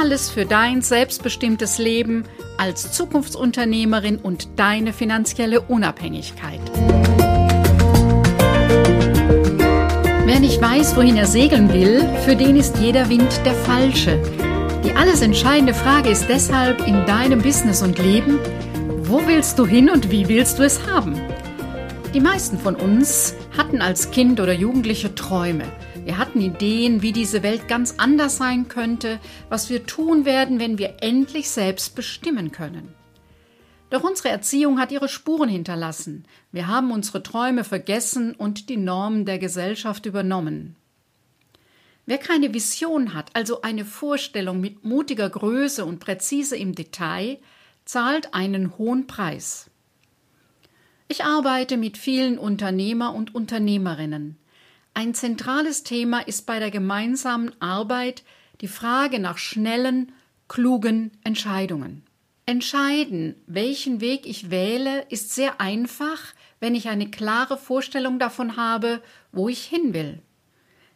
Alles für dein selbstbestimmtes Leben als Zukunftsunternehmerin und deine finanzielle Unabhängigkeit. Wer nicht weiß, wohin er segeln will, für den ist jeder Wind der falsche. Die alles entscheidende Frage ist deshalb in deinem Business und Leben, wo willst du hin und wie willst du es haben? Die meisten von uns hatten als Kind oder Jugendliche Träume. Wir hatten Ideen, wie diese Welt ganz anders sein könnte, was wir tun werden, wenn wir endlich selbst bestimmen können. Doch unsere Erziehung hat ihre Spuren hinterlassen. Wir haben unsere Träume vergessen und die Normen der Gesellschaft übernommen. Wer keine Vision hat, also eine Vorstellung mit mutiger Größe und präzise im Detail, zahlt einen hohen Preis. Ich arbeite mit vielen Unternehmer und Unternehmerinnen. Ein zentrales Thema ist bei der gemeinsamen Arbeit die Frage nach schnellen, klugen Entscheidungen. Entscheiden, welchen Weg ich wähle, ist sehr einfach, wenn ich eine klare Vorstellung davon habe, wo ich hin will.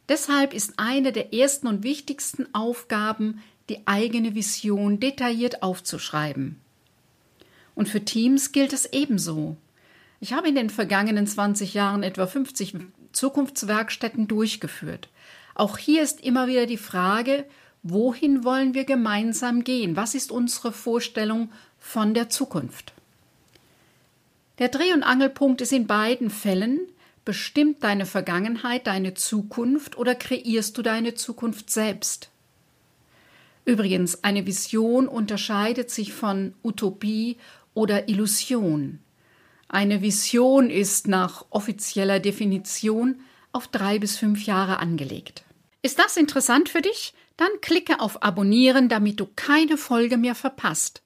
Deshalb ist eine der ersten und wichtigsten Aufgaben, die eigene Vision detailliert aufzuschreiben. Und für Teams gilt es ebenso. Ich habe in den vergangenen 20 Jahren etwa 50 Zukunftswerkstätten durchgeführt. Auch hier ist immer wieder die Frage, wohin wollen wir gemeinsam gehen? Was ist unsere Vorstellung von der Zukunft? Der Dreh- und Angelpunkt ist in beiden Fällen, bestimmt deine Vergangenheit deine Zukunft oder kreierst du deine Zukunft selbst? Übrigens, eine Vision unterscheidet sich von Utopie oder Illusion. Eine Vision ist nach offizieller Definition auf drei bis fünf Jahre angelegt. Ist das interessant für dich? Dann klicke auf Abonnieren, damit du keine Folge mehr verpasst.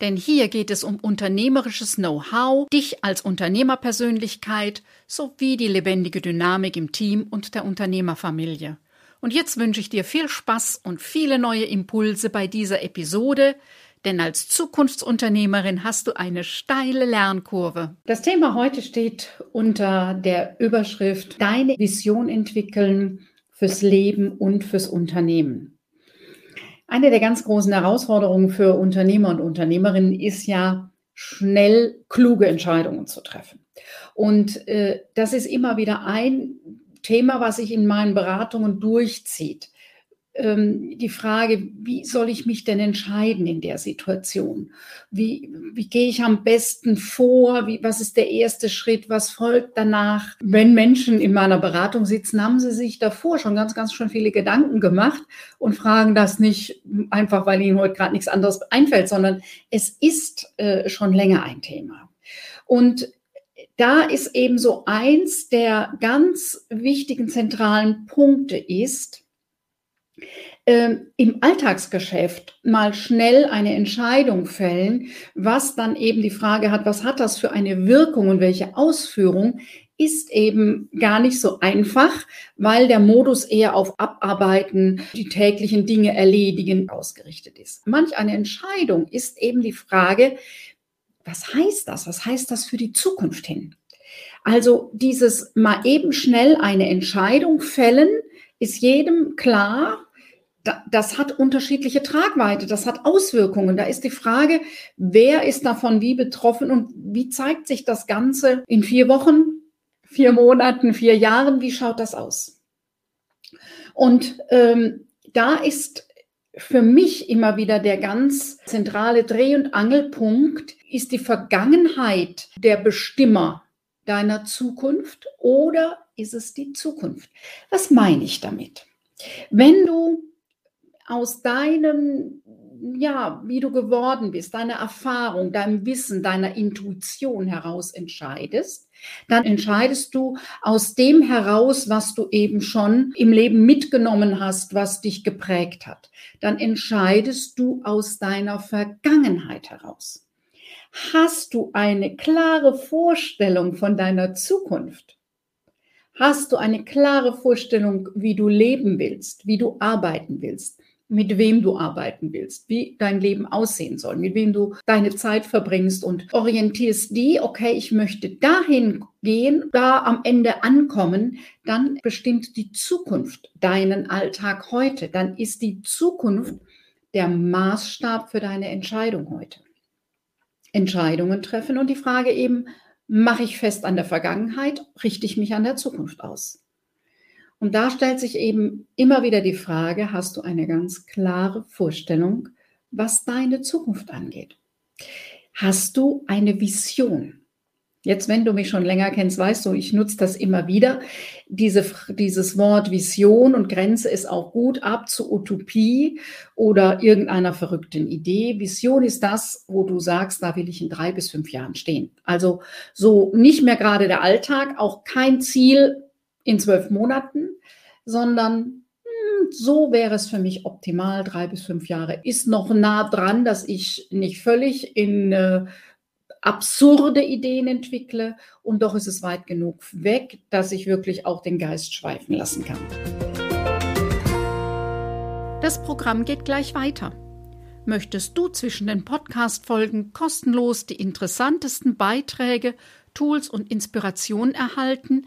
Denn hier geht es um unternehmerisches Know-how, dich als Unternehmerpersönlichkeit sowie die lebendige Dynamik im Team und der Unternehmerfamilie. Und jetzt wünsche ich dir viel Spaß und viele neue Impulse bei dieser Episode, denn als Zukunftsunternehmerin hast du eine steile Lernkurve. Das Thema heute steht unter der Überschrift Deine Vision entwickeln fürs Leben und fürs Unternehmen. Eine der ganz großen Herausforderungen für Unternehmer und Unternehmerinnen ist ja, schnell kluge Entscheidungen zu treffen. Und äh, das ist immer wieder ein Thema, was sich in meinen Beratungen durchzieht ähm, die Frage, wie soll ich mich denn entscheiden in der Situation? Wie, wie gehe ich am besten vor? Wie, was ist der erste Schritt? Was folgt danach? Wenn Menschen in meiner Beratung sitzen, haben sie sich davor schon ganz, ganz schön viele Gedanken gemacht und fragen das nicht einfach, weil ihnen heute gerade nichts anderes einfällt, sondern es ist äh, schon länger ein Thema. Und da ist eben so eins der ganz wichtigen zentralen Punkte ist, im Alltagsgeschäft mal schnell eine Entscheidung fällen, was dann eben die Frage hat, was hat das für eine Wirkung und welche Ausführung, ist eben gar nicht so einfach, weil der Modus eher auf Abarbeiten, die täglichen Dinge erledigen ausgerichtet ist. Manch eine Entscheidung ist eben die Frage, was heißt das? Was heißt das für die Zukunft hin? Also dieses mal eben schnell eine Entscheidung fällen, ist jedem klar, das hat unterschiedliche Tragweite, das hat Auswirkungen. Da ist die Frage, wer ist davon wie betroffen und wie zeigt sich das Ganze in vier Wochen, vier Monaten, vier Jahren, wie schaut das aus? Und ähm, da ist für mich immer wieder der ganz zentrale Dreh- und Angelpunkt, ist die Vergangenheit der Bestimmer deiner Zukunft oder ist es die Zukunft? Was meine ich damit? Wenn du aus deinem, ja, wie du geworden bist, deiner Erfahrung, deinem Wissen, deiner Intuition heraus entscheidest, dann entscheidest du aus dem heraus, was du eben schon im Leben mitgenommen hast, was dich geprägt hat. Dann entscheidest du aus deiner Vergangenheit heraus. Hast du eine klare Vorstellung von deiner Zukunft? Hast du eine klare Vorstellung, wie du leben willst, wie du arbeiten willst? Mit wem du arbeiten willst, wie dein Leben aussehen soll, mit wem du deine Zeit verbringst und orientierst die, okay, ich möchte dahin gehen, da am Ende ankommen, dann bestimmt die Zukunft deinen Alltag heute. Dann ist die Zukunft der Maßstab für deine Entscheidung heute. Entscheidungen treffen und die Frage eben, mache ich fest an der Vergangenheit, richte ich mich an der Zukunft aus? Und da stellt sich eben immer wieder die Frage, hast du eine ganz klare Vorstellung, was deine Zukunft angeht? Hast du eine Vision? Jetzt, wenn du mich schon länger kennst, weißt du, ich nutze das immer wieder. Diese, dieses Wort Vision und Grenze ist auch gut ab zu Utopie oder irgendeiner verrückten Idee. Vision ist das, wo du sagst, da will ich in drei bis fünf Jahren stehen. Also so nicht mehr gerade der Alltag, auch kein Ziel in zwölf Monaten, sondern hm, so wäre es für mich optimal. Drei bis fünf Jahre ist noch nah dran, dass ich nicht völlig in äh, absurde Ideen entwickle und doch ist es weit genug weg, dass ich wirklich auch den Geist schweifen lassen kann. Das Programm geht gleich weiter. Möchtest du zwischen den Podcast-Folgen kostenlos die interessantesten Beiträge, Tools und Inspirationen erhalten,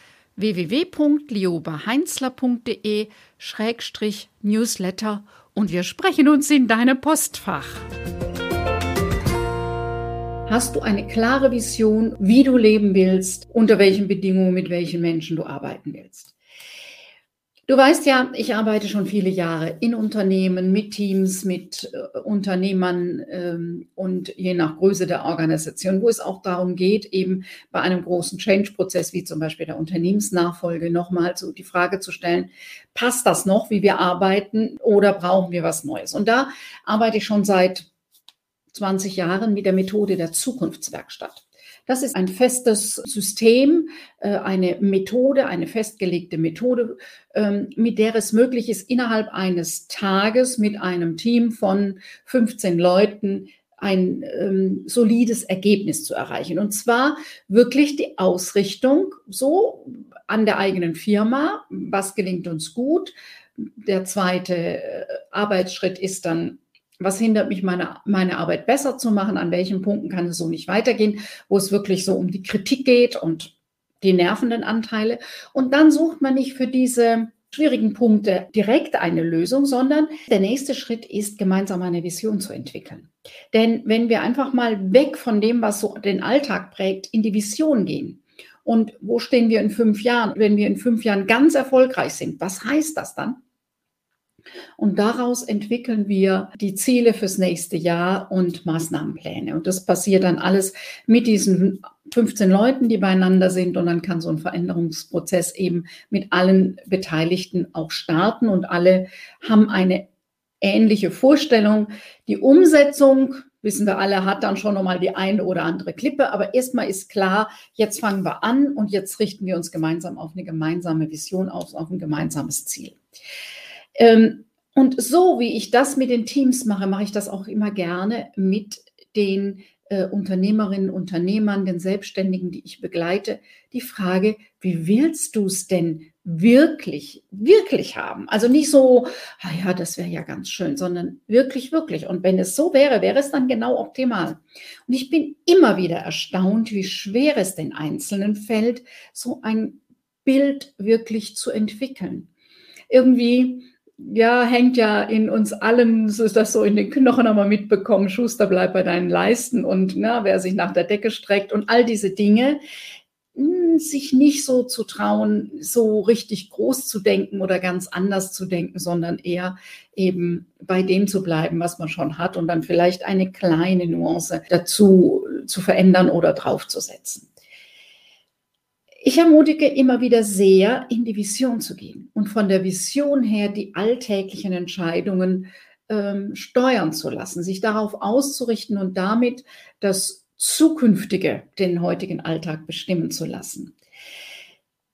www.liobaheinzler.de-newsletter und wir sprechen uns in deinem Postfach. Hast du eine klare Vision, wie du leben willst, unter welchen Bedingungen, mit welchen Menschen du arbeiten willst? Du weißt ja, ich arbeite schon viele Jahre in Unternehmen, mit Teams, mit äh, Unternehmern ähm, und je nach Größe der Organisation, wo es auch darum geht, eben bei einem großen Change-Prozess wie zum Beispiel der Unternehmensnachfolge nochmal so die Frage zu stellen, passt das noch, wie wir arbeiten oder brauchen wir was Neues? Und da arbeite ich schon seit 20 Jahren mit der Methode der Zukunftswerkstatt. Das ist ein festes System, äh, eine Methode, eine festgelegte Methode, ähm, mit der es möglich ist, innerhalb eines Tages mit einem Team von 15 Leuten ein ähm, solides Ergebnis zu erreichen. Und zwar wirklich die Ausrichtung so an der eigenen Firma, was gelingt uns gut. Der zweite äh, Arbeitsschritt ist dann was hindert mich, meine, meine Arbeit besser zu machen? An welchen Punkten kann es so nicht weitergehen, wo es wirklich so um die Kritik geht und die nervenden Anteile? Und dann sucht man nicht für diese schwierigen Punkte direkt eine Lösung, sondern der nächste Schritt ist, gemeinsam eine Vision zu entwickeln. Denn wenn wir einfach mal weg von dem, was so den Alltag prägt, in die Vision gehen, und wo stehen wir in fünf Jahren? Wenn wir in fünf Jahren ganz erfolgreich sind, was heißt das dann? Und daraus entwickeln wir die Ziele fürs nächste Jahr und Maßnahmenpläne. Und das passiert dann alles mit diesen 15 Leuten, die beieinander sind. Und dann kann so ein Veränderungsprozess eben mit allen Beteiligten auch starten. Und alle haben eine ähnliche Vorstellung. Die Umsetzung, wissen wir alle, hat dann schon nochmal die eine oder andere Klippe. Aber erstmal ist klar, jetzt fangen wir an und jetzt richten wir uns gemeinsam auf eine gemeinsame Vision aus, auf ein gemeinsames Ziel. Ähm, und so wie ich das mit den Teams mache, mache ich das auch immer gerne mit den äh, Unternehmerinnen, Unternehmern, den Selbstständigen, die ich begleite, die Frage, wie willst du es denn wirklich, wirklich haben? Also nicht so, ah ja, das wäre ja ganz schön, sondern wirklich, wirklich. Und wenn es so wäre, wäre es dann genau optimal. Und ich bin immer wieder erstaunt, wie schwer es den Einzelnen fällt, so ein Bild wirklich zu entwickeln. Irgendwie ja, hängt ja in uns allen, so ist das so in den Knochen wir mitbekommen, Schuster bleibt bei deinen Leisten und na, wer sich nach der Decke streckt und all diese Dinge, hm, sich nicht so zu trauen, so richtig groß zu denken oder ganz anders zu denken, sondern eher eben bei dem zu bleiben, was man schon hat und dann vielleicht eine kleine Nuance dazu zu verändern oder draufzusetzen. Ich ermutige immer wieder sehr, in die Vision zu gehen und von der Vision her die alltäglichen Entscheidungen ähm, steuern zu lassen, sich darauf auszurichten und damit das Zukünftige, den heutigen Alltag bestimmen zu lassen.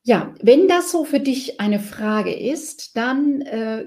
Ja, wenn das so für dich eine Frage ist, dann äh,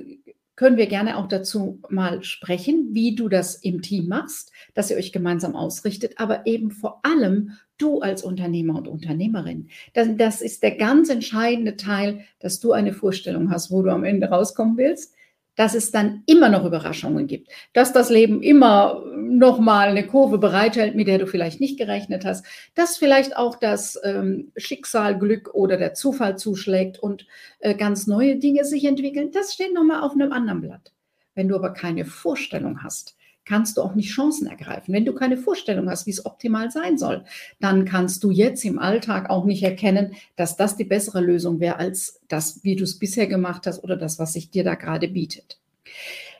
können wir gerne auch dazu mal sprechen, wie du das im Team machst, dass ihr euch gemeinsam ausrichtet, aber eben vor allem du als Unternehmer und Unternehmerin. Das, das ist der ganz entscheidende Teil, dass du eine Vorstellung hast, wo du am Ende rauskommen willst dass es dann immer noch Überraschungen gibt, dass das Leben immer noch mal eine Kurve bereithält, mit der du vielleicht nicht gerechnet hast, dass vielleicht auch das ähm, Schicksal, Glück oder der Zufall zuschlägt und äh, ganz neue Dinge sich entwickeln. Das steht noch mal auf einem anderen Blatt. Wenn du aber keine Vorstellung hast, kannst du auch nicht Chancen ergreifen. Wenn du keine Vorstellung hast, wie es optimal sein soll, dann kannst du jetzt im Alltag auch nicht erkennen, dass das die bessere Lösung wäre als das, wie du es bisher gemacht hast oder das, was sich dir da gerade bietet.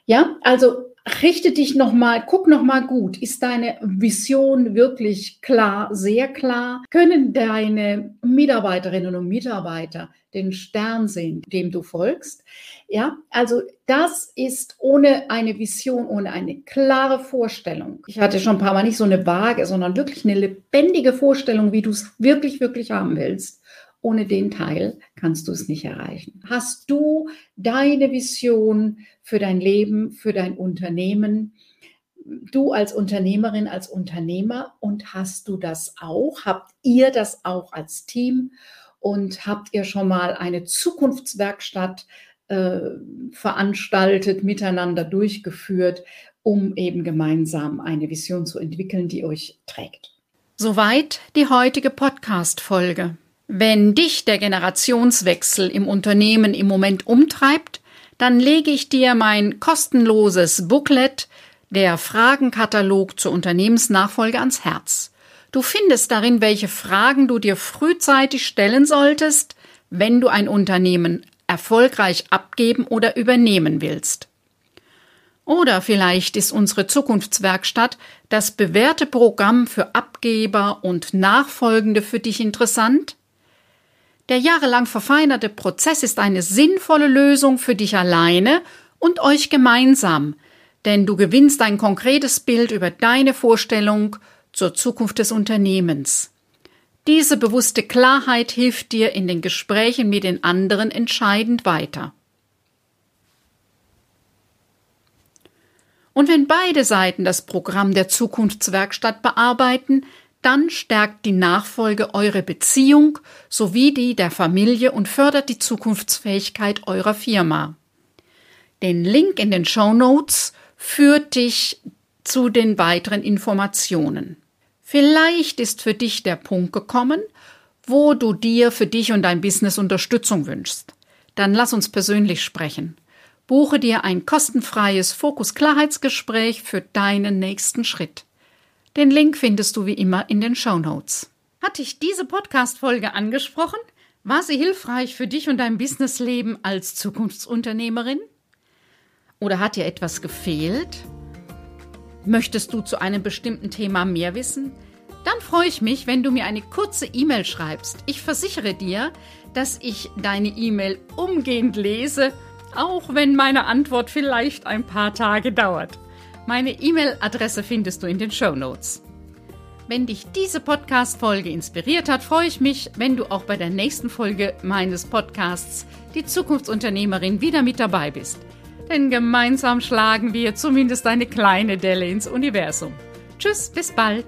Ja, also richte dich nochmal, guck nochmal gut. Ist deine Vision wirklich klar, sehr klar? Können deine Mitarbeiterinnen und Mitarbeiter den Stern sehen, dem du folgst? Ja, also das ist ohne eine Vision, ohne eine klare Vorstellung. Ich hatte schon ein paar Mal nicht so eine vage, sondern wirklich eine lebendige Vorstellung, wie du es wirklich, wirklich haben willst. Ohne den Teil kannst du es nicht erreichen. Hast du deine Vision für dein Leben, für dein Unternehmen? Du als Unternehmerin, als Unternehmer und hast du das auch? Habt ihr das auch als Team? Und habt ihr schon mal eine Zukunftswerkstatt äh, veranstaltet, miteinander durchgeführt, um eben gemeinsam eine Vision zu entwickeln, die euch trägt? Soweit die heutige Podcast-Folge. Wenn dich der Generationswechsel im Unternehmen im Moment umtreibt, dann lege ich dir mein kostenloses Booklet, der Fragenkatalog zur Unternehmensnachfolge ans Herz. Du findest darin, welche Fragen du dir frühzeitig stellen solltest, wenn du ein Unternehmen erfolgreich abgeben oder übernehmen willst. Oder vielleicht ist unsere Zukunftswerkstatt das bewährte Programm für Abgeber und Nachfolgende für dich interessant? Der jahrelang verfeinerte Prozess ist eine sinnvolle Lösung für dich alleine und euch gemeinsam, denn du gewinnst ein konkretes Bild über deine Vorstellung zur Zukunft des Unternehmens. Diese bewusste Klarheit hilft dir in den Gesprächen mit den anderen entscheidend weiter. Und wenn beide Seiten das Programm der Zukunftswerkstatt bearbeiten, dann stärkt die Nachfolge eure Beziehung sowie die der Familie und fördert die Zukunftsfähigkeit eurer Firma. Den Link in den Show Notes führt dich zu den weiteren Informationen. Vielleicht ist für dich der Punkt gekommen, wo du dir für dich und dein Business Unterstützung wünschst. Dann lass uns persönlich sprechen. Buche dir ein kostenfreies Fokus-Klarheitsgespräch für deinen nächsten Schritt. Den Link findest du wie immer in den Show Notes. Hat dich diese Podcast-Folge angesprochen? War sie hilfreich für dich und dein Businessleben als Zukunftsunternehmerin? Oder hat dir etwas gefehlt? Möchtest du zu einem bestimmten Thema mehr wissen? Dann freue ich mich, wenn du mir eine kurze E-Mail schreibst. Ich versichere dir, dass ich deine E-Mail umgehend lese, auch wenn meine Antwort vielleicht ein paar Tage dauert. Meine E-Mail-Adresse findest du in den Show Notes. Wenn dich diese Podcast-Folge inspiriert hat, freue ich mich, wenn du auch bei der nächsten Folge meines Podcasts Die Zukunftsunternehmerin wieder mit dabei bist denn gemeinsam schlagen wir zumindest eine kleine Delle ins Universum. Tschüss, bis bald.